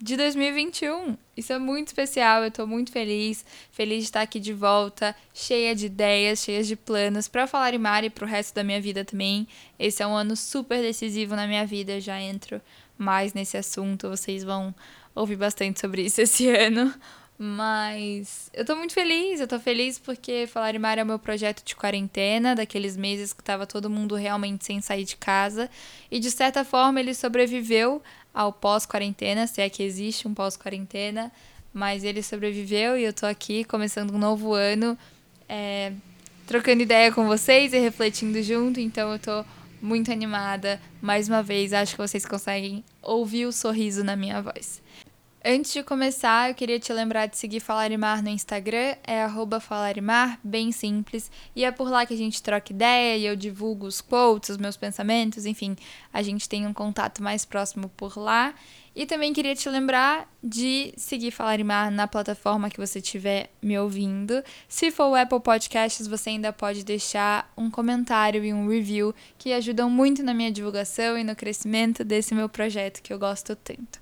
de 2021. Isso é muito especial, eu tô muito feliz, feliz de estar aqui de volta, cheia de ideias, cheia de planos para falar em Mari e pro resto da minha vida também. Esse é um ano super decisivo na minha vida, já entro mais nesse assunto, vocês vão ouvir bastante sobre isso esse ano. Mas eu tô muito feliz, eu tô feliz porque Falar em Mar é o meu projeto de quarentena, daqueles meses que tava todo mundo realmente sem sair de casa. E de certa forma ele sobreviveu ao pós-quarentena, se é que existe um pós-quarentena. Mas ele sobreviveu e eu tô aqui começando um novo ano, é, trocando ideia com vocês e refletindo junto. Então eu tô muito animada. Mais uma vez, acho que vocês conseguem ouvir o sorriso na minha voz. Antes de começar, eu queria te lembrar de seguir Falarimar no Instagram, é arroba Falarimar, bem simples, e é por lá que a gente troca ideia e eu divulgo os quotes, os meus pensamentos, enfim, a gente tem um contato mais próximo por lá. E também queria te lembrar de seguir Falarimar na plataforma que você estiver me ouvindo. Se for o Apple Podcasts, você ainda pode deixar um comentário e um review que ajudam muito na minha divulgação e no crescimento desse meu projeto que eu gosto tanto.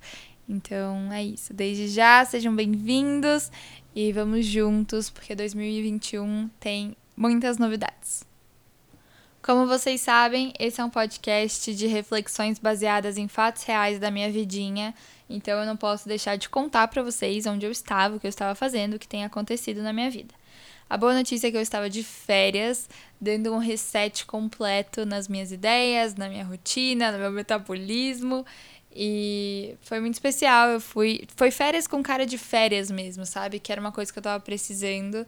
Então é isso. Desde já, sejam bem-vindos e vamos juntos, porque 2021 tem muitas novidades. Como vocês sabem, esse é um podcast de reflexões baseadas em fatos reais da minha vidinha, então eu não posso deixar de contar para vocês onde eu estava, o que eu estava fazendo, o que tem acontecido na minha vida. A boa notícia é que eu estava de férias, dando um reset completo nas minhas ideias, na minha rotina, no meu metabolismo e foi muito especial. Eu fui. Foi férias com cara de férias mesmo, sabe? Que era uma coisa que eu tava precisando.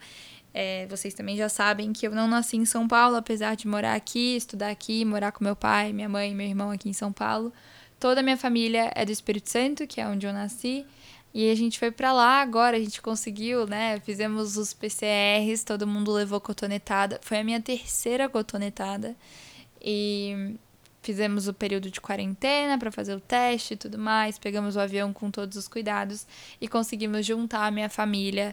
É, vocês também já sabem que eu não nasci em São Paulo, apesar de morar aqui, estudar aqui, morar com meu pai, minha mãe meu irmão aqui em São Paulo. Toda a minha família é do Espírito Santo, que é onde eu nasci. E a gente foi para lá agora, a gente conseguiu, né? Fizemos os PCRs, todo mundo levou cotonetada. Foi a minha terceira cotonetada. E Fizemos o período de quarentena para fazer o teste e tudo mais, pegamos o avião com todos os cuidados e conseguimos juntar a minha família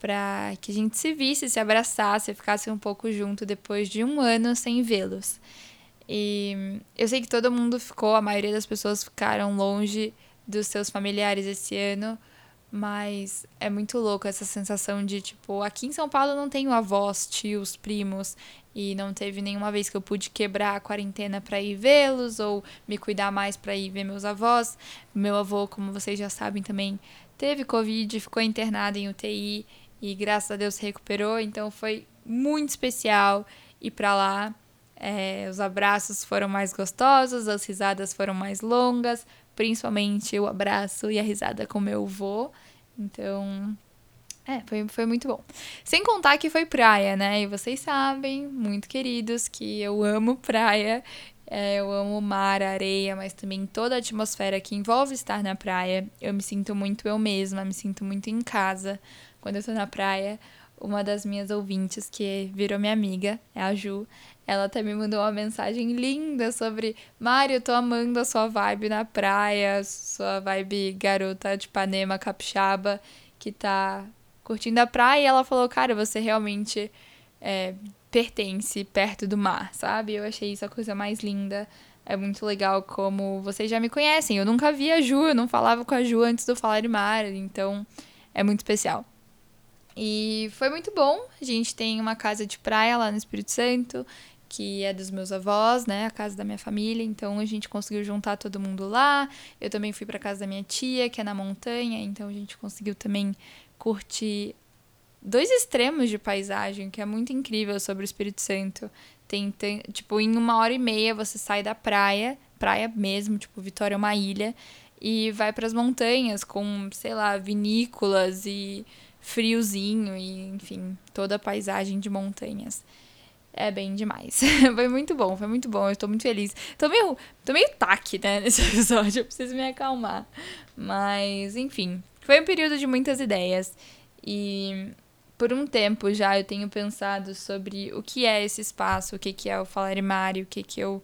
para que a gente se visse, se abraçasse, ficasse um pouco junto depois de um ano sem vê-los. E eu sei que todo mundo ficou, a maioria das pessoas ficaram longe dos seus familiares esse ano, mas é muito louco essa sensação de, tipo, aqui em São Paulo não tenho avós, tios, primos, e não teve nenhuma vez que eu pude quebrar a quarentena para ir vê-los ou me cuidar mais para ir ver meus avós. Meu avô, como vocês já sabem também, teve Covid, ficou internado em UTI e graças a Deus se recuperou, então foi muito especial ir para lá. É, os abraços foram mais gostosos, as risadas foram mais longas, principalmente o abraço e a risada com meu avô. Então, é, foi, foi muito bom. Sem contar que foi praia, né? E vocês sabem, muito queridos, que eu amo praia. É, eu amo mar, areia, mas também toda a atmosfera que envolve estar na praia. Eu me sinto muito eu mesma, me sinto muito em casa quando eu tô na praia. Uma das minhas ouvintes, que virou minha amiga, é a Ju, ela até me mandou uma mensagem linda sobre Mário, tô amando a sua vibe na praia, sua vibe garota de Ipanema, capixaba, que tá curtindo a praia. E ela falou, cara, você realmente é, pertence perto do mar, sabe? Eu achei isso a coisa mais linda. É muito legal como vocês já me conhecem. Eu nunca vi a Ju, eu não falava com a Ju antes do Falar de Mar, então é muito especial. E foi muito bom. A gente tem uma casa de praia lá no Espírito Santo que é dos meus avós, né, a casa da minha família, então a gente conseguiu juntar todo mundo lá. Eu também fui para casa da minha tia, que é na montanha, então a gente conseguiu também curtir dois extremos de paisagem, que é muito incrível sobre o Espírito Santo. Tem, tem tipo, em uma hora e meia você sai da praia, praia mesmo, tipo, Vitória é uma ilha, e vai para as montanhas com, sei lá, vinícolas e friozinho e, enfim, toda a paisagem de montanhas é bem demais. foi muito bom, foi muito bom. Eu tô muito feliz. Tô meio, tô meio taque, né, nesse episódio. Eu preciso me acalmar. Mas, enfim, foi um período de muitas ideias. E por um tempo já eu tenho pensado sobre o que é esse espaço, o que, que é o Falarimari, o que, que eu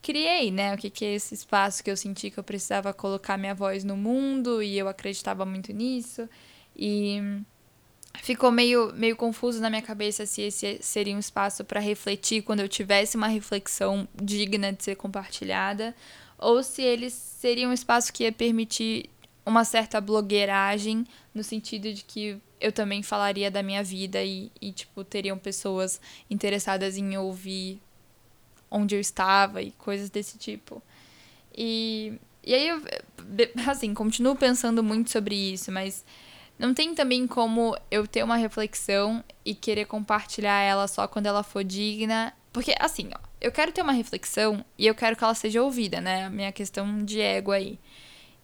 criei, né? O que, que é esse espaço que eu senti que eu precisava colocar minha voz no mundo e eu acreditava muito nisso. E ficou meio, meio confuso na minha cabeça se esse seria um espaço para refletir quando eu tivesse uma reflexão digna de ser compartilhada, ou se ele seria um espaço que ia permitir uma certa blogueiragem, no sentido de que eu também falaria da minha vida e, e tipo, teriam pessoas interessadas em ouvir onde eu estava e coisas desse tipo. E, e aí eu, assim, continuo pensando muito sobre isso, mas não tem também como eu ter uma reflexão e querer compartilhar ela só quando ela for digna. Porque, assim, ó, eu quero ter uma reflexão e eu quero que ela seja ouvida, né? Minha questão de ego aí.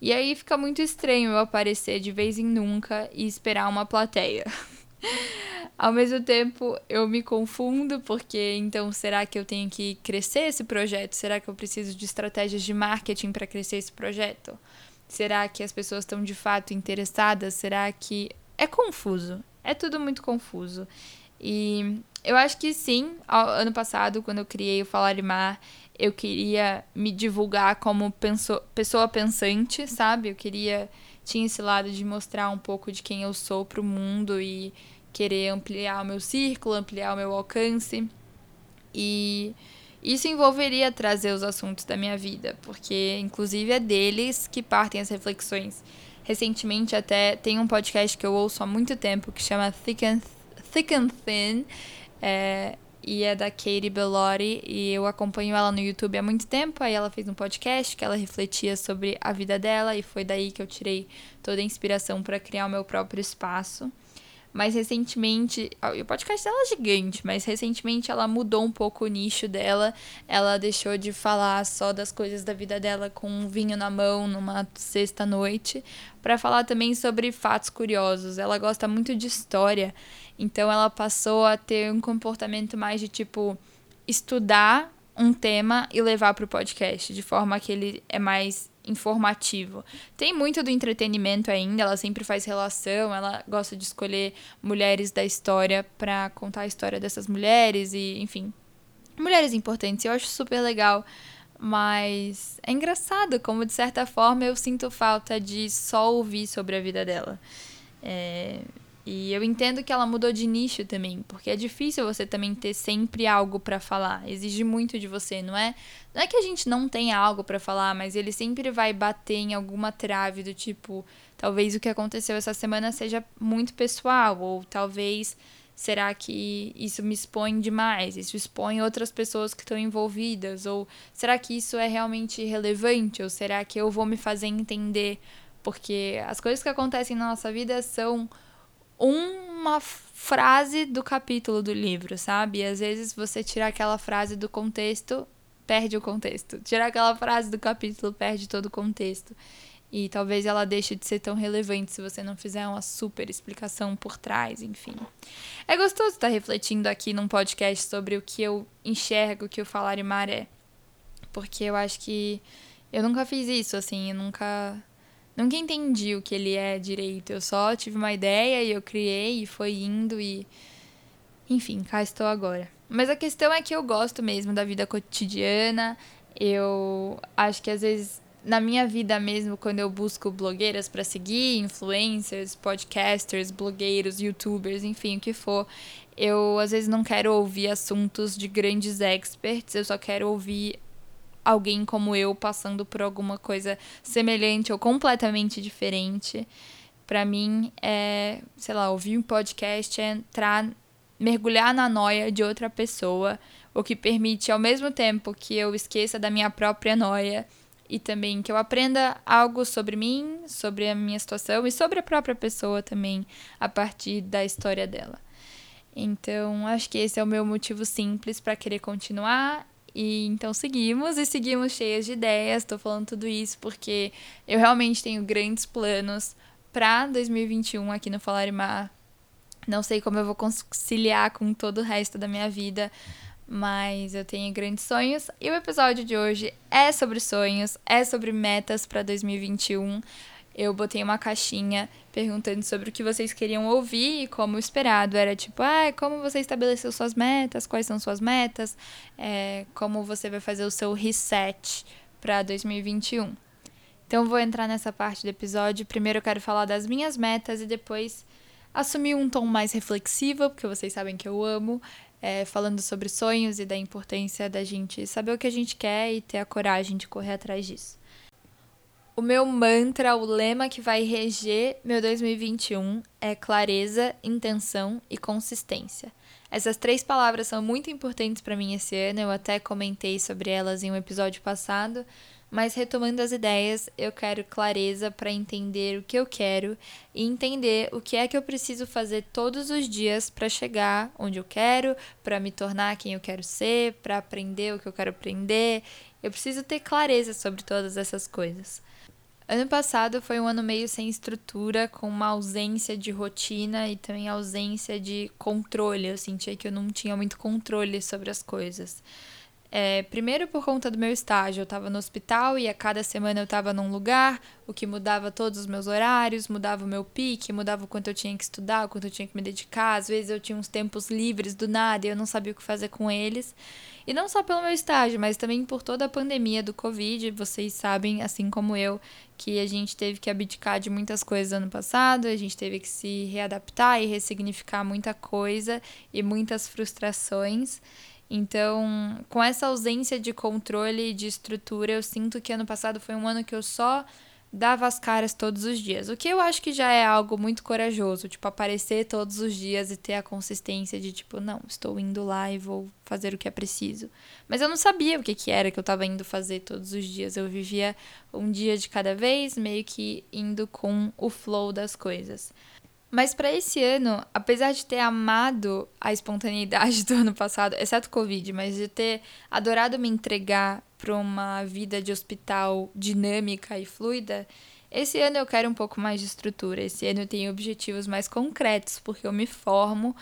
E aí fica muito estranho eu aparecer de vez em nunca e esperar uma plateia. Ao mesmo tempo, eu me confundo, porque então será que eu tenho que crescer esse projeto? Será que eu preciso de estratégias de marketing para crescer esse projeto? Será que as pessoas estão de fato interessadas? Será que. É confuso. É tudo muito confuso. E eu acho que sim, ano passado, quando eu criei o Falarimar, eu queria me divulgar como pessoa pensante, sabe? Eu queria. Tinha esse lado de mostrar um pouco de quem eu sou pro mundo e querer ampliar o meu círculo, ampliar o meu alcance. E isso envolveria trazer os assuntos da minha vida, porque inclusive é deles que partem as reflexões. Recentemente até tem um podcast que eu ouço há muito tempo que chama Thick and, Thick and Thin, é, e é da Katie Bellotti, e eu acompanho ela no YouTube há muito tempo, aí ela fez um podcast que ela refletia sobre a vida dela, e foi daí que eu tirei toda a inspiração para criar o meu próprio espaço. Mas recentemente, o podcast dela é gigante, mas recentemente ela mudou um pouco o nicho dela. Ela deixou de falar só das coisas da vida dela com um vinho na mão numa sexta noite, para falar também sobre fatos curiosos. Ela gosta muito de história, então ela passou a ter um comportamento mais de tipo estudar um tema e levar para o podcast, de forma que ele é mais informativo. Tem muito do entretenimento ainda, ela sempre faz relação, ela gosta de escolher mulheres da história para contar a história dessas mulheres e, enfim, mulheres importantes. Eu acho super legal, mas é engraçado como de certa forma eu sinto falta de só ouvir sobre a vida dela. É, e eu entendo que ela mudou de nicho também, porque é difícil você também ter sempre algo para falar. Exige muito de você, não é? Não é que a gente não tenha algo para falar, mas ele sempre vai bater em alguma trave do tipo, talvez o que aconteceu essa semana seja muito pessoal, ou talvez será que isso me expõe demais? Isso expõe outras pessoas que estão envolvidas? Ou será que isso é realmente relevante? Ou será que eu vou me fazer entender? Porque as coisas que acontecem na nossa vida são uma frase do capítulo do livro, sabe? E às vezes você tirar aquela frase do contexto, perde o contexto. Tirar aquela frase do capítulo, perde todo o contexto. E talvez ela deixe de ser tão relevante se você não fizer uma super explicação por trás, enfim. É gostoso estar refletindo aqui num podcast sobre o que eu enxergo que o Falar Mar é. Porque eu acho que eu nunca fiz isso, assim, eu nunca nunca entendi o que ele é direito. Eu só tive uma ideia e eu criei e foi indo e. Enfim, cá estou agora. Mas a questão é que eu gosto mesmo da vida cotidiana. Eu acho que às vezes na minha vida mesmo, quando eu busco blogueiras para seguir, influencers, podcasters, blogueiros, youtubers, enfim, o que for, eu às vezes não quero ouvir assuntos de grandes experts, eu só quero ouvir alguém como eu passando por alguma coisa semelhante ou completamente diferente. Para mim, é, sei lá, ouvir um podcast é entrar, mergulhar na noia de outra pessoa, o que permite ao mesmo tempo que eu esqueça da minha própria noia e também que eu aprenda algo sobre mim, sobre a minha situação e sobre a própria pessoa também a partir da história dela. Então, acho que esse é o meu motivo simples para querer continuar e então seguimos e seguimos cheias de ideias. Estou falando tudo isso porque eu realmente tenho grandes planos para 2021 aqui no Falarimar. Não sei como eu vou conciliar com todo o resto da minha vida, mas eu tenho grandes sonhos. E o episódio de hoje é sobre sonhos, é sobre metas para 2021. Eu botei uma caixinha perguntando sobre o que vocês queriam ouvir e como esperado era tipo, ah, como você estabeleceu suas metas, quais são suas metas, é, como você vai fazer o seu reset para 2021. Então vou entrar nessa parte do episódio. Primeiro eu quero falar das minhas metas e depois assumir um tom mais reflexivo, porque vocês sabem que eu amo, é, falando sobre sonhos e da importância da gente saber o que a gente quer e ter a coragem de correr atrás disso. O meu mantra, o lema que vai reger meu 2021 é clareza, intenção e consistência. Essas três palavras são muito importantes para mim esse ano, eu até comentei sobre elas em um episódio passado, mas retomando as ideias, eu quero clareza para entender o que eu quero e entender o que é que eu preciso fazer todos os dias para chegar onde eu quero, para me tornar quem eu quero ser, para aprender o que eu quero aprender. Eu preciso ter clareza sobre todas essas coisas. Ano passado foi um ano meio sem estrutura, com uma ausência de rotina e também ausência de controle. Eu sentia que eu não tinha muito controle sobre as coisas. É, primeiro por conta do meu estágio, eu estava no hospital e a cada semana eu estava num lugar, o que mudava todos os meus horários, mudava o meu pique, mudava o quanto eu tinha que estudar, o quanto eu tinha que me dedicar. Às vezes eu tinha uns tempos livres do nada e eu não sabia o que fazer com eles. E não só pelo meu estágio, mas também por toda a pandemia do Covid. Vocês sabem, assim como eu, que a gente teve que abdicar de muitas coisas ano passado, a gente teve que se readaptar e ressignificar muita coisa e muitas frustrações. Então, com essa ausência de controle e de estrutura, eu sinto que ano passado foi um ano que eu só dava as caras todos os dias. O que eu acho que já é algo muito corajoso, tipo, aparecer todos os dias e ter a consistência de, tipo, não, estou indo lá e vou fazer o que é preciso. Mas eu não sabia o que, que era que eu estava indo fazer todos os dias. Eu vivia um dia de cada vez, meio que indo com o flow das coisas. Mas para esse ano, apesar de ter amado a espontaneidade do ano passado, exceto Covid, mas de ter adorado me entregar para uma vida de hospital dinâmica e fluida, esse ano eu quero um pouco mais de estrutura. Esse ano eu tenho objetivos mais concretos, porque eu me formo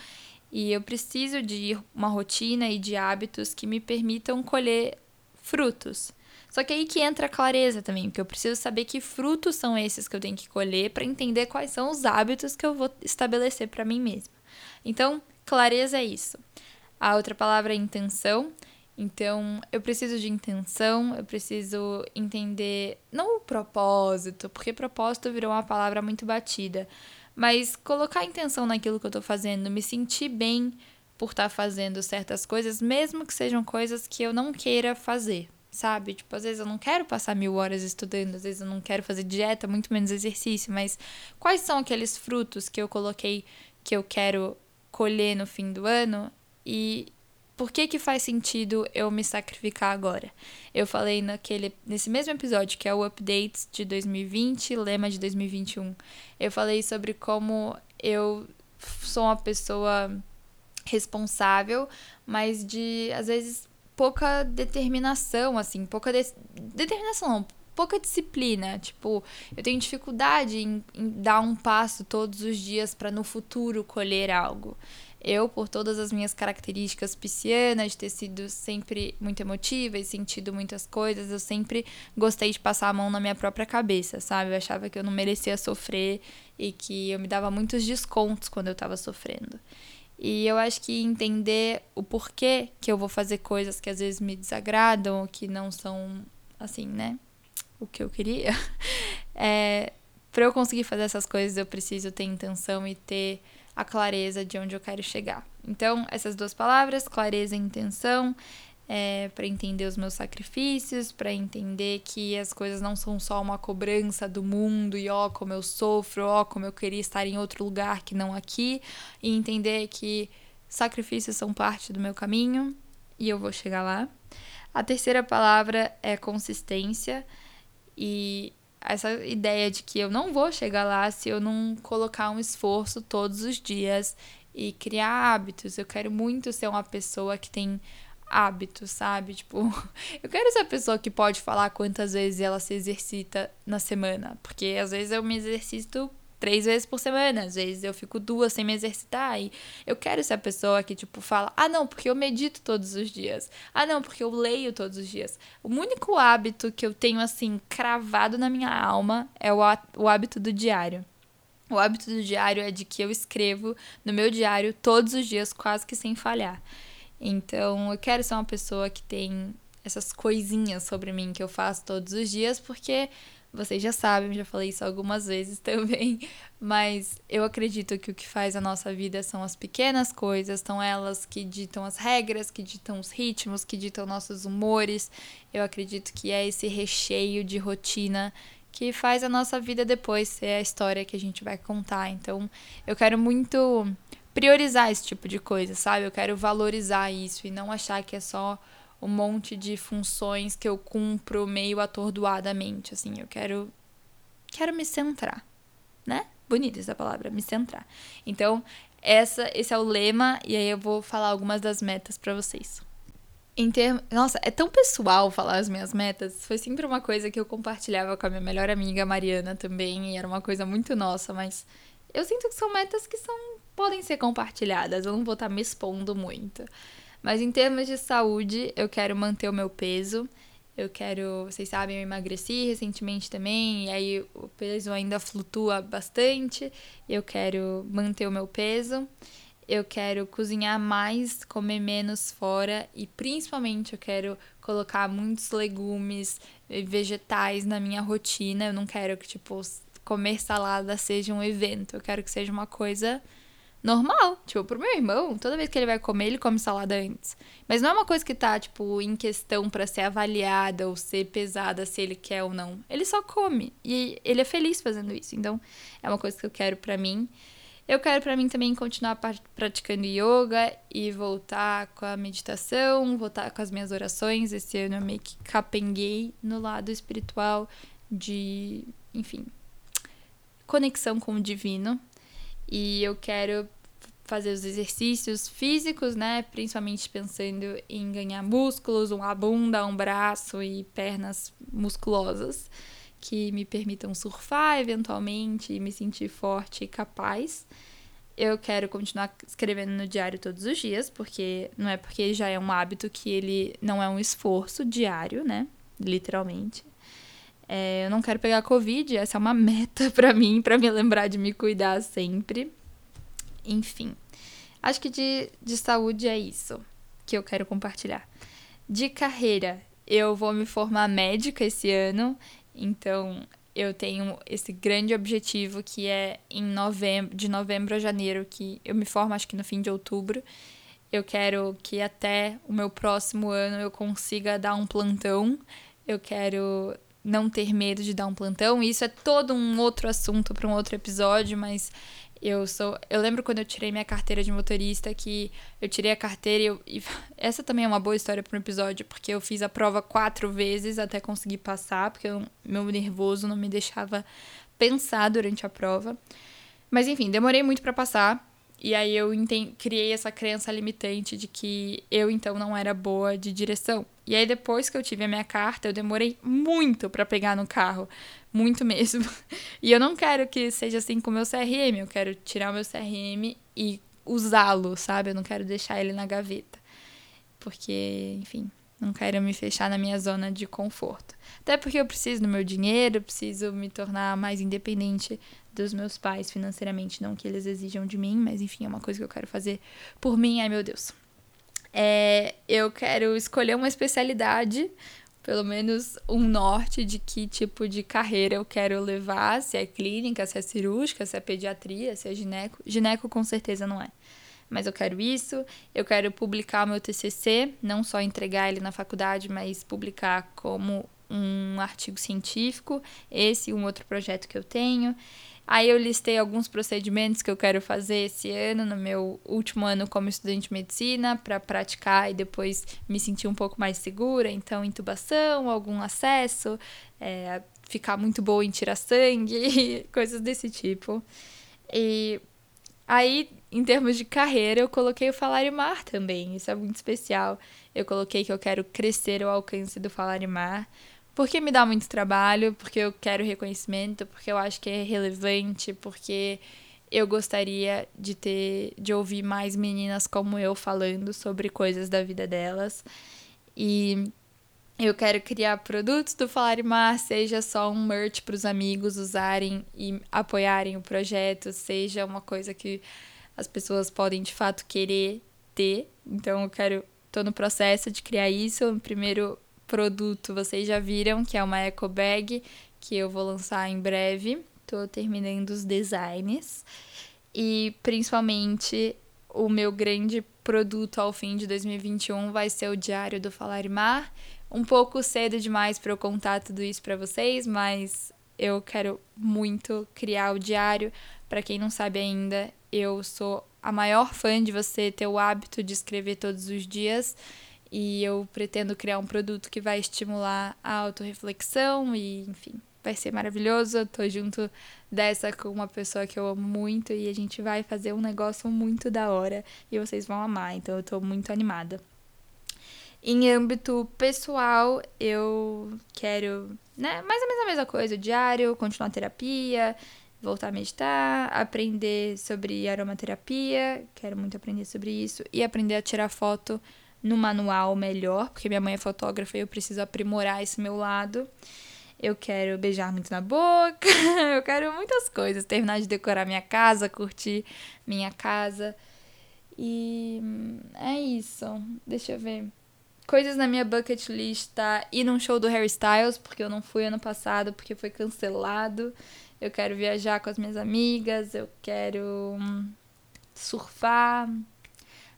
e eu preciso de uma rotina e de hábitos que me permitam colher frutos. Só que aí que entra a clareza também, porque eu preciso saber que frutos são esses que eu tenho que colher para entender quais são os hábitos que eu vou estabelecer para mim mesma. Então, clareza é isso. A outra palavra é intenção. Então, eu preciso de intenção, eu preciso entender, não o propósito, porque propósito virou uma palavra muito batida, mas colocar intenção naquilo que eu estou fazendo, me sentir bem por estar tá fazendo certas coisas, mesmo que sejam coisas que eu não queira fazer sabe? Tipo, às vezes eu não quero passar mil horas estudando, às vezes eu não quero fazer dieta, muito menos exercício, mas quais são aqueles frutos que eu coloquei que eu quero colher no fim do ano e por que que faz sentido eu me sacrificar agora? Eu falei naquele nesse mesmo episódio que é o update de 2020, lema de 2021. Eu falei sobre como eu sou uma pessoa responsável, mas de às vezes pouca determinação, assim, pouca de... determinação não, pouca disciplina. Tipo, eu tenho dificuldade em, em dar um passo todos os dias para no futuro colher algo. Eu, por todas as minhas características piscianas, de ter sido sempre muito emotiva e sentido muitas coisas, eu sempre gostei de passar a mão na minha própria cabeça, sabe? Eu achava que eu não merecia sofrer e que eu me dava muitos descontos quando eu tava sofrendo. E eu acho que entender o porquê que eu vou fazer coisas que às vezes me desagradam ou que não são, assim, né? O que eu queria. É, para eu conseguir fazer essas coisas, eu preciso ter intenção e ter a clareza de onde eu quero chegar. Então, essas duas palavras, clareza e intenção, é, para entender os meus sacrifícios, para entender que as coisas não são só uma cobrança do mundo e ó, como eu sofro, ó, como eu queria estar em outro lugar que não aqui, e entender que sacrifícios são parte do meu caminho e eu vou chegar lá. A terceira palavra é consistência e essa ideia de que eu não vou chegar lá se eu não colocar um esforço todos os dias e criar hábitos. Eu quero muito ser uma pessoa que tem hábitos, sabe? Tipo, eu quero ser a pessoa que pode falar quantas vezes ela se exercita na semana, porque às vezes eu me exercito três vezes por semana, às vezes eu fico duas sem me exercitar. E eu quero ser a pessoa que, tipo, fala: ah, não, porque eu medito todos os dias. Ah, não, porque eu leio todos os dias. O único hábito que eu tenho, assim, cravado na minha alma é o, o hábito do diário. O hábito do diário é de que eu escrevo no meu diário todos os dias, quase que sem falhar. Então, eu quero ser uma pessoa que tem essas coisinhas sobre mim que eu faço todos os dias, porque vocês já sabem, já falei isso algumas vezes também, mas eu acredito que o que faz a nossa vida são as pequenas coisas, são elas que ditam as regras, que ditam os ritmos, que ditam nossos humores. Eu acredito que é esse recheio de rotina que faz a nossa vida depois ser a história que a gente vai contar. Então, eu quero muito priorizar esse tipo de coisa, sabe? Eu quero valorizar isso e não achar que é só um monte de funções que eu cumpro meio atordoadamente, assim, eu quero quero me centrar, né? Bonita essa palavra, me centrar. Então, essa esse é o lema e aí eu vou falar algumas das metas para vocês. Em termos, nossa, é tão pessoal falar as minhas metas. Foi sempre uma coisa que eu compartilhava com a minha melhor amiga Mariana também, e era uma coisa muito nossa, mas eu sinto que são metas que são podem ser compartilhadas. Eu não vou estar tá me expondo muito. Mas em termos de saúde, eu quero manter o meu peso. Eu quero, vocês sabem, eu emagreci recentemente também, e aí o peso ainda flutua bastante. Eu quero manter o meu peso. Eu quero cozinhar mais, comer menos fora e principalmente eu quero colocar muitos legumes e vegetais na minha rotina. Eu não quero que tipo comer salada seja um evento. Eu quero que seja uma coisa normal. Tipo, pro meu irmão, toda vez que ele vai comer, ele come salada antes. Mas não é uma coisa que tá, tipo, em questão para ser avaliada ou ser pesada se ele quer ou não. Ele só come. E ele é feliz fazendo isso. Então, é uma coisa que eu quero para mim. Eu quero para mim também continuar praticando yoga e voltar com a meditação, voltar com as minhas orações. Esse ano eu meio que capenguei no lado espiritual de, enfim, conexão com o divino. E eu quero fazer os exercícios físicos, né? Principalmente pensando em ganhar músculos, uma bunda, um braço e pernas musculosas que me permitam surfar eventualmente e me sentir forte e capaz. Eu quero continuar escrevendo no diário todos os dias, porque não é porque já é um hábito que ele não é um esforço diário, né? Literalmente. É, eu não quero pegar Covid, essa é uma meta para mim, para me lembrar de me cuidar sempre. Enfim, acho que de, de saúde é isso que eu quero compartilhar. De carreira, eu vou me formar médica esse ano, então eu tenho esse grande objetivo que é em novembro, de novembro a janeiro, que eu me formo acho que no fim de outubro. Eu quero que até o meu próximo ano eu consiga dar um plantão. Eu quero não ter medo de dar um plantão. Isso é todo um outro assunto para um outro episódio, mas eu sou. Eu lembro quando eu tirei minha carteira de motorista que eu tirei a carteira e, eu, e essa também é uma boa história para um episódio, porque eu fiz a prova quatro vezes até conseguir passar, porque eu, meu nervoso não me deixava pensar durante a prova. Mas enfim, demorei muito para passar. E aí eu criei essa crença limitante de que eu então não era boa de direção. E aí depois que eu tive a minha carta, eu demorei muito para pegar no carro, muito mesmo. E eu não quero que seja assim com o meu CRM, eu quero tirar o meu CRM e usá-lo, sabe? Eu não quero deixar ele na gaveta. Porque, enfim, não quero me fechar na minha zona de conforto. Até porque eu preciso do meu dinheiro, preciso me tornar mais independente dos meus pais financeiramente. Não que eles exijam de mim, mas enfim, é uma coisa que eu quero fazer por mim. Ai, meu Deus. É, eu quero escolher uma especialidade, pelo menos um norte de que tipo de carreira eu quero levar, se é clínica, se é cirúrgica, se é pediatria, se é gineco. Gineco com certeza não é mas eu quero isso. Eu quero publicar meu TCC, não só entregar ele na faculdade, mas publicar como um artigo científico. Esse e um outro projeto que eu tenho. Aí eu listei alguns procedimentos que eu quero fazer esse ano, no meu último ano como estudante de medicina, para praticar e depois me sentir um pouco mais segura. Então, intubação, algum acesso, é, ficar muito boa em tirar sangue, coisas desse tipo. E aí em termos de carreira, eu coloquei o Falar Mar também. Isso é muito especial. Eu coloquei que eu quero crescer ao alcance do Falar Mar, porque me dá muito trabalho, porque eu quero reconhecimento, porque eu acho que é relevante, porque eu gostaria de ter de ouvir mais meninas como eu falando sobre coisas da vida delas. E eu quero criar produtos do Falar Mar, seja só um merch para os amigos usarem e apoiarem o projeto, seja uma coisa que as pessoas podem de fato querer ter. Então eu quero, tô no processo de criar isso. Primeiro produto vocês já viram, que é uma eco bag, que eu vou lançar em breve. Tô terminando os designs. E principalmente o meu grande produto ao fim de 2021 vai ser o Diário do Falar Mar um pouco cedo demais para eu contar tudo isso para vocês, mas eu quero muito criar o diário. Para quem não sabe ainda, eu sou a maior fã de você ter o hábito de escrever todos os dias e eu pretendo criar um produto que vai estimular a autorreflexão e, enfim, vai ser maravilhoso. Eu tô junto dessa com uma pessoa que eu amo muito e a gente vai fazer um negócio muito da hora e vocês vão amar, então eu tô muito animada. Em âmbito pessoal, eu quero, né, mais ou menos a mesma coisa, diário, continuar a terapia, voltar a meditar, aprender sobre aromaterapia, quero muito aprender sobre isso, e aprender a tirar foto no manual melhor, porque minha mãe é fotógrafa e eu preciso aprimorar esse meu lado. Eu quero beijar muito na boca, eu quero muitas coisas, terminar de decorar minha casa, curtir minha casa. E é isso. Deixa eu ver coisas na minha bucket list tá ir num show do Harry Styles, porque eu não fui ano passado, porque foi cancelado. Eu quero viajar com as minhas amigas, eu quero hum, surfar.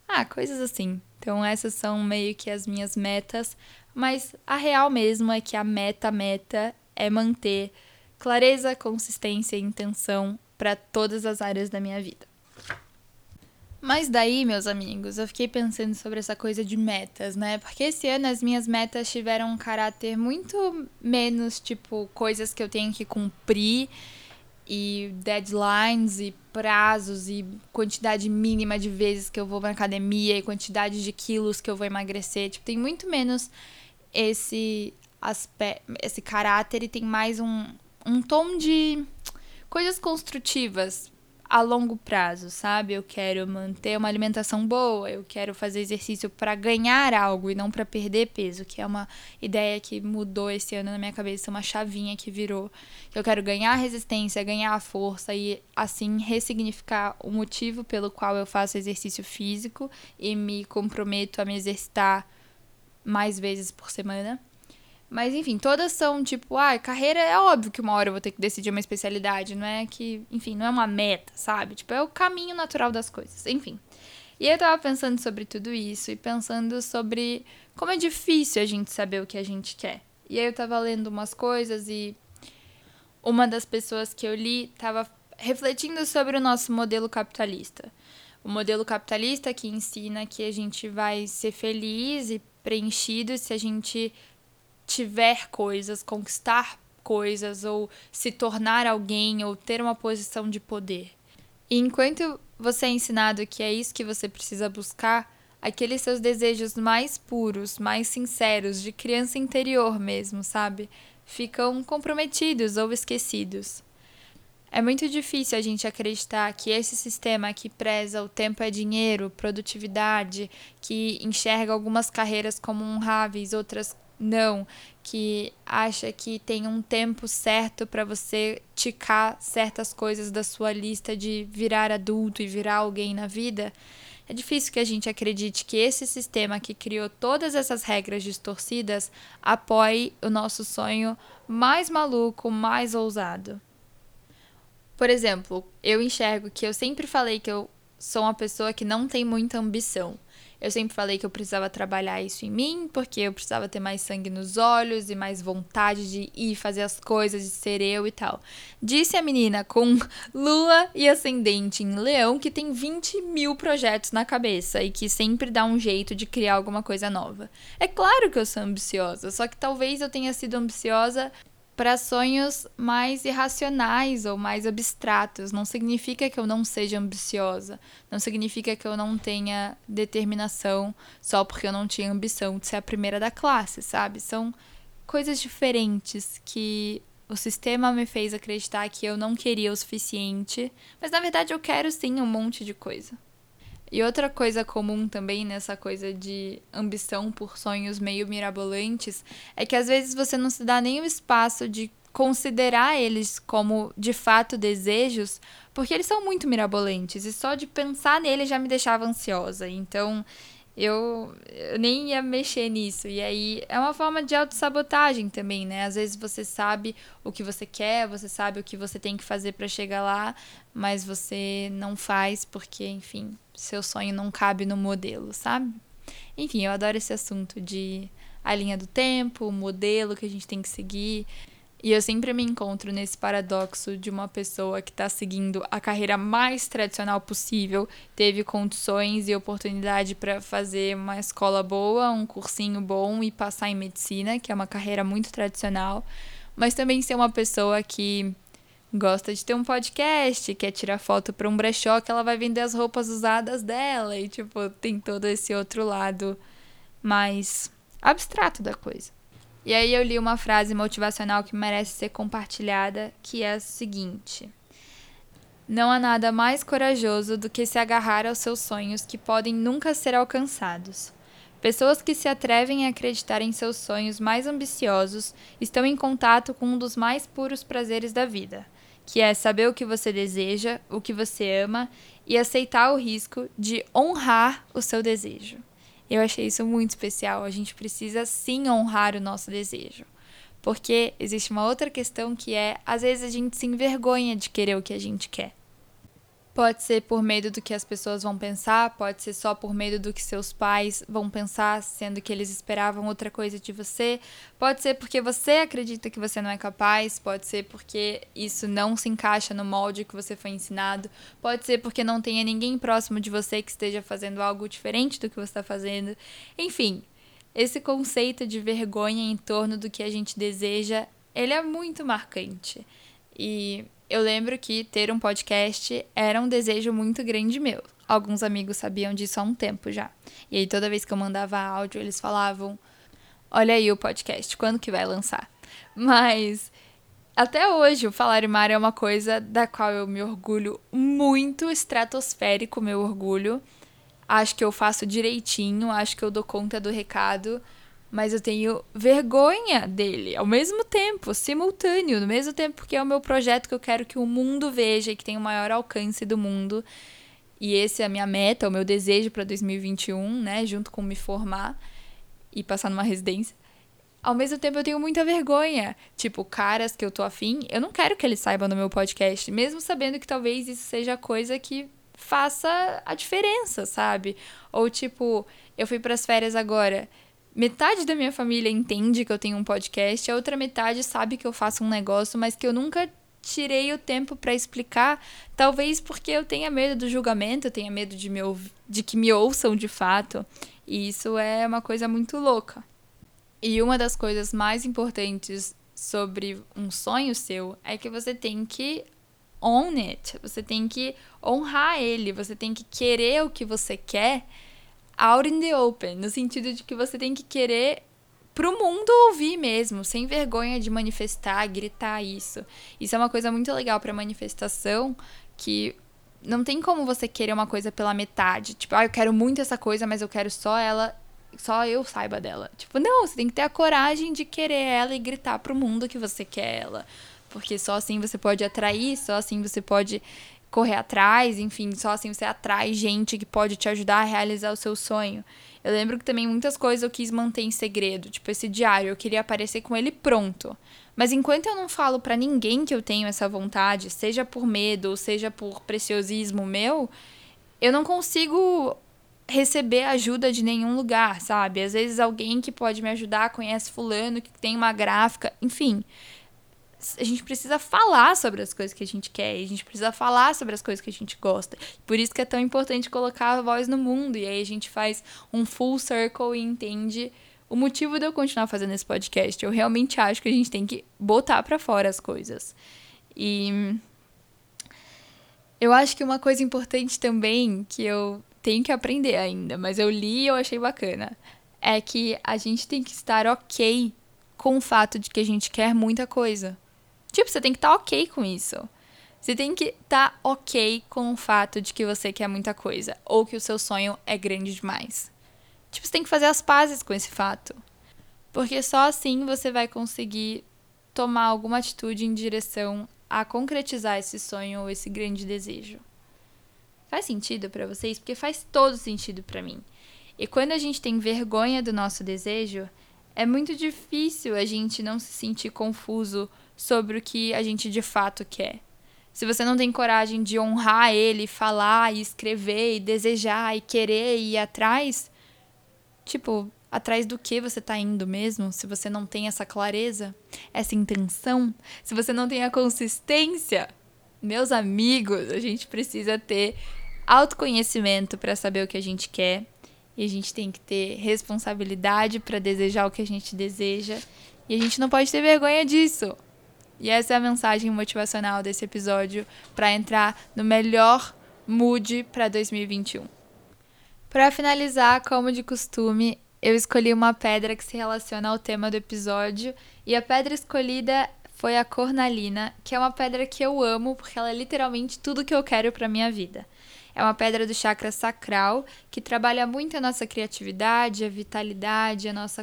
Ah, coisas assim. Então essas são meio que as minhas metas, mas a real mesmo é que a meta meta é manter clareza, consistência e intenção para todas as áreas da minha vida. Mas daí, meus amigos, eu fiquei pensando sobre essa coisa de metas, né? Porque esse ano as minhas metas tiveram um caráter muito menos, tipo, coisas que eu tenho que cumprir e deadlines e prazos e quantidade mínima de vezes que eu vou na academia e quantidade de quilos que eu vou emagrecer. Tipo, tem muito menos esse aspecto, esse caráter e tem mais um, um tom de coisas construtivas a longo prazo, sabe? Eu quero manter uma alimentação boa, eu quero fazer exercício para ganhar algo e não para perder peso, que é uma ideia que mudou esse ano na minha cabeça, uma chavinha que virou. Eu quero ganhar resistência, ganhar força e assim ressignificar o motivo pelo qual eu faço exercício físico e me comprometo a me exercitar mais vezes por semana. Mas enfim, todas são tipo, ah, carreira é óbvio que uma hora eu vou ter que decidir uma especialidade, não é que, enfim, não é uma meta, sabe? Tipo, é o caminho natural das coisas, enfim. E eu tava pensando sobre tudo isso e pensando sobre como é difícil a gente saber o que a gente quer. E aí eu tava lendo umas coisas e uma das pessoas que eu li tava refletindo sobre o nosso modelo capitalista. O modelo capitalista que ensina que a gente vai ser feliz e preenchido se a gente tiver coisas, conquistar coisas, ou se tornar alguém, ou ter uma posição de poder. E enquanto você é ensinado que é isso que você precisa buscar, aqueles seus desejos mais puros, mais sinceros, de criança interior mesmo, sabe? Ficam comprometidos ou esquecidos. É muito difícil a gente acreditar que esse sistema que preza o tempo é dinheiro, produtividade, que enxerga algumas carreiras como honráveis, outras não, que acha que tem um tempo certo para você ticar certas coisas da sua lista de virar adulto e virar alguém na vida, é difícil que a gente acredite que esse sistema que criou todas essas regras distorcidas apoie o nosso sonho mais maluco, mais ousado. Por exemplo, eu enxergo que eu sempre falei que eu sou uma pessoa que não tem muita ambição. Eu sempre falei que eu precisava trabalhar isso em mim, porque eu precisava ter mais sangue nos olhos e mais vontade de ir fazer as coisas, de ser eu e tal. Disse a menina com lua e ascendente em leão que tem 20 mil projetos na cabeça e que sempre dá um jeito de criar alguma coisa nova. É claro que eu sou ambiciosa, só que talvez eu tenha sido ambiciosa para sonhos mais irracionais ou mais abstratos. Não significa que eu não seja ambiciosa, não significa que eu não tenha determinação só porque eu não tinha ambição de ser a primeira da classe, sabe? São coisas diferentes que o sistema me fez acreditar que eu não queria o suficiente, mas na verdade eu quero sim um monte de coisa. E outra coisa comum também nessa coisa de ambição por sonhos meio mirabolantes é que às vezes você não se dá nem o espaço de considerar eles como de fato desejos, porque eles são muito mirabolantes e só de pensar neles já me deixava ansiosa. Então, eu, eu nem ia mexer nisso. E aí é uma forma de autossabotagem também, né? Às vezes você sabe o que você quer, você sabe o que você tem que fazer para chegar lá, mas você não faz porque, enfim, seu sonho não cabe no modelo, sabe? Enfim, eu adoro esse assunto de a linha do tempo, o modelo que a gente tem que seguir. E eu sempre me encontro nesse paradoxo de uma pessoa que está seguindo a carreira mais tradicional possível, teve condições e oportunidade para fazer uma escola boa, um cursinho bom e passar em medicina, que é uma carreira muito tradicional, mas também ser uma pessoa que gosta de ter um podcast, quer tirar foto para um brechó que ela vai vender as roupas usadas dela e tipo, tem todo esse outro lado mais abstrato da coisa. E aí eu li uma frase motivacional que merece ser compartilhada, que é a seguinte: Não há nada mais corajoso do que se agarrar aos seus sonhos que podem nunca ser alcançados. Pessoas que se atrevem a acreditar em seus sonhos mais ambiciosos estão em contato com um dos mais puros prazeres da vida, que é saber o que você deseja, o que você ama e aceitar o risco de honrar o seu desejo. Eu achei isso muito especial. A gente precisa sim honrar o nosso desejo. Porque existe uma outra questão que é, às vezes a gente se envergonha de querer o que a gente quer. Pode ser por medo do que as pessoas vão pensar, pode ser só por medo do que seus pais vão pensar, sendo que eles esperavam outra coisa de você. Pode ser porque você acredita que você não é capaz, pode ser porque isso não se encaixa no molde que você foi ensinado, pode ser porque não tenha ninguém próximo de você que esteja fazendo algo diferente do que você está fazendo. Enfim, esse conceito de vergonha em torno do que a gente deseja, ele é muito marcante. E eu lembro que ter um podcast era um desejo muito grande meu. Alguns amigos sabiam disso há um tempo já. E aí toda vez que eu mandava áudio, eles falavam: "Olha aí o podcast, quando que vai lançar?". Mas até hoje o Falar em Mar é uma coisa da qual eu me orgulho muito, estratosférico meu orgulho. Acho que eu faço direitinho, acho que eu dou conta do recado mas eu tenho vergonha dele ao mesmo tempo, simultâneo, no mesmo tempo que é o meu projeto que eu quero que o mundo veja e que tenha o maior alcance do mundo. E esse é a minha meta, o meu desejo para 2021, né, junto com me formar e passar numa residência. Ao mesmo tempo eu tenho muita vergonha. Tipo, caras que eu tô afim, eu não quero que eles saibam do meu podcast, mesmo sabendo que talvez isso seja coisa que faça a diferença, sabe? Ou tipo, eu fui para as férias agora, metade da minha família entende que eu tenho um podcast, a outra metade sabe que eu faço um negócio, mas que eu nunca tirei o tempo para explicar, talvez porque eu tenha medo do julgamento, eu tenha medo de, me de que me ouçam de fato. E isso é uma coisa muito louca. E uma das coisas mais importantes sobre um sonho seu é que você tem que own it, você tem que honrar ele, você tem que querer o que você quer out in the open, no sentido de que você tem que querer pro mundo ouvir mesmo, sem vergonha de manifestar, gritar isso. Isso é uma coisa muito legal para manifestação, que não tem como você querer uma coisa pela metade. Tipo, ah, eu quero muito essa coisa, mas eu quero só ela, só eu saiba dela. Tipo, não, você tem que ter a coragem de querer ela e gritar pro mundo que você quer ela. Porque só assim você pode atrair, só assim você pode correr atrás, enfim, só assim você atrai gente que pode te ajudar a realizar o seu sonho. Eu lembro que também muitas coisas eu quis manter em segredo, tipo esse diário, eu queria aparecer com ele pronto. Mas enquanto eu não falo para ninguém que eu tenho essa vontade, seja por medo ou seja por preciosismo meu, eu não consigo receber ajuda de nenhum lugar, sabe? Às vezes alguém que pode me ajudar conhece fulano que tem uma gráfica, enfim a gente precisa falar sobre as coisas que a gente quer, a gente precisa falar sobre as coisas que a gente gosta. Por isso que é tão importante colocar a voz no mundo. E aí a gente faz um full circle e entende o motivo de eu continuar fazendo esse podcast. Eu realmente acho que a gente tem que botar para fora as coisas. E eu acho que uma coisa importante também que eu tenho que aprender ainda, mas eu li e eu achei bacana, é que a gente tem que estar ok com o fato de que a gente quer muita coisa. Tipo, você tem que estar tá ok com isso. Você tem que estar tá ok com o fato de que você quer muita coisa ou que o seu sonho é grande demais. Tipo, você tem que fazer as pazes com esse fato. Porque só assim você vai conseguir tomar alguma atitude em direção a concretizar esse sonho ou esse grande desejo. Faz sentido para vocês? Porque faz todo sentido para mim. E quando a gente tem vergonha do nosso desejo, é muito difícil a gente não se sentir confuso sobre o que a gente de fato quer. Se você não tem coragem de honrar ele, falar e escrever e desejar e querer e ir atrás, tipo, atrás do que você está indo mesmo? Se você não tem essa clareza, essa intenção, se você não tem a consistência, meus amigos, a gente precisa ter autoconhecimento para saber o que a gente quer e a gente tem que ter responsabilidade para desejar o que a gente deseja e a gente não pode ter vergonha disso. E essa é a mensagem motivacional desse episódio para entrar no melhor mood para 2021. Para finalizar, como de costume, eu escolhi uma pedra que se relaciona ao tema do episódio e a pedra escolhida foi a cornalina, que é uma pedra que eu amo porque ela é literalmente tudo que eu quero para minha vida. É uma pedra do chakra sacral que trabalha muito a nossa criatividade, a vitalidade, a nossa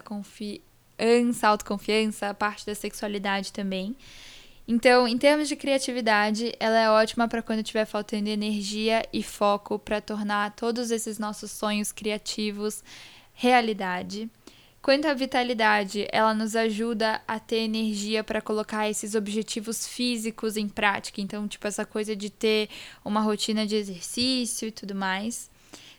confiança, autoconfiança, a parte da sexualidade também. Então, em termos de criatividade, ela é ótima para quando estiver faltando energia e foco para tornar todos esses nossos sonhos criativos realidade. Quanto à vitalidade, ela nos ajuda a ter energia para colocar esses objetivos físicos em prática. Então, tipo, essa coisa de ter uma rotina de exercício e tudo mais.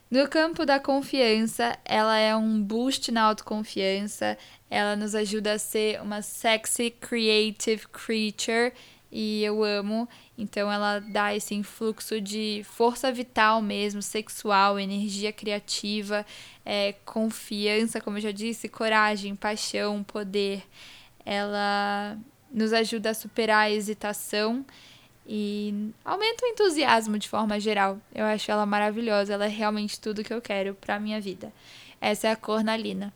No campo da confiança, ela é um boost na autoconfiança, ela nos ajuda a ser uma sexy creative creature e eu amo. Então ela dá esse influxo de força vital mesmo, sexual, energia criativa, é, confiança, como eu já disse, coragem, paixão, poder. Ela nos ajuda a superar a hesitação e aumenta o entusiasmo de forma geral. Eu acho ela maravilhosa, ela é realmente tudo que eu quero para minha vida. Essa é a cornalina.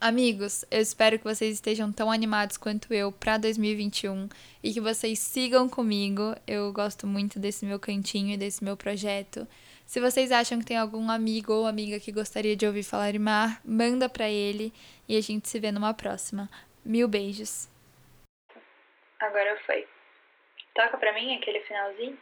Amigos, eu espero que vocês estejam tão animados quanto eu para 2021 e que vocês sigam comigo. Eu gosto muito desse meu cantinho e desse meu projeto. Se vocês acham que tem algum amigo ou amiga que gostaria de ouvir falar em mar, manda para ele e a gente se vê numa próxima. Mil beijos. Agora foi. Toca pra mim aquele finalzinho.